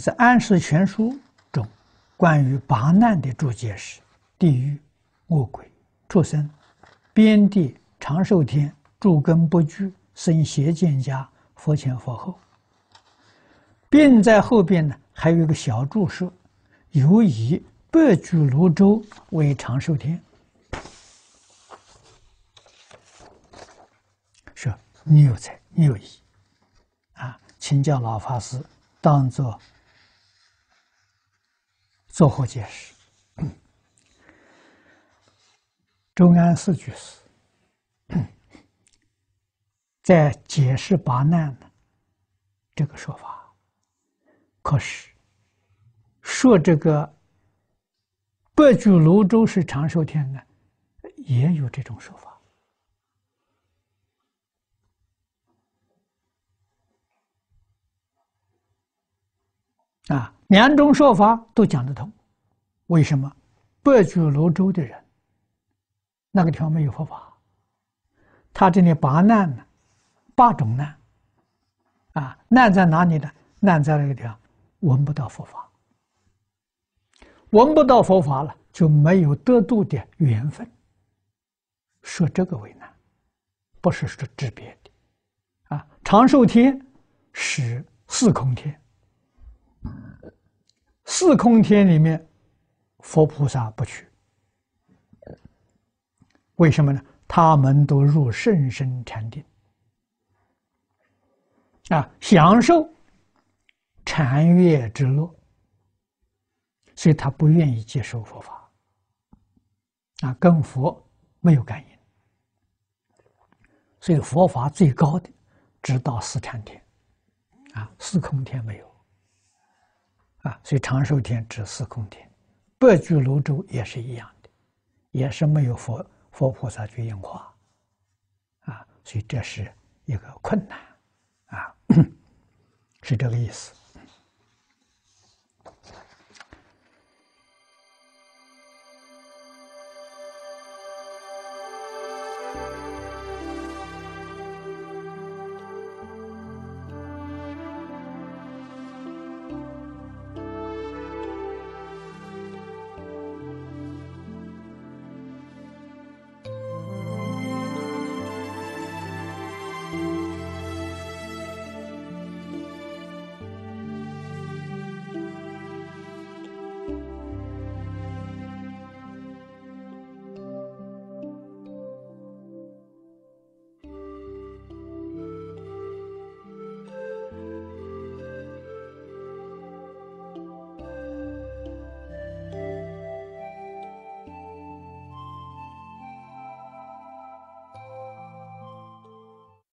在《安世全书》中，关于八难的注解是：地狱、恶鬼、畜生、边地、长寿天、诸根不具、生邪见家、佛前佛后，并在后边呢还有一个小注释，有以白居罗洲为长寿天，说你有才，你有意，啊，请教老法师，当作。作何解释？周安四居士 在解释八难的这个说法，可是说这个白居罗洲是长寿天呢，也有这种说法啊。两种说法都讲得通，为什么？白居罗洲的人，那个地方没有佛法，他这里八难呢，八种难，啊，难在哪里呢？难在那个地方闻不到佛法，闻不到佛法了，就没有得度的缘分。说这个为难，不是说指别的，啊，长寿天是四空天。四空天里面，佛菩萨不去，为什么呢？他们都入甚深禅定，啊，享受禅悦之乐，所以他不愿意接受佛法，啊，跟佛没有感应，所以佛法最高的直到四禅天，啊，四空天没有。啊，所以长寿天指四空天，白居罗洲也是一样的，也是没有佛佛菩萨去应化，啊，所以这是一个困难，啊，是这个意思。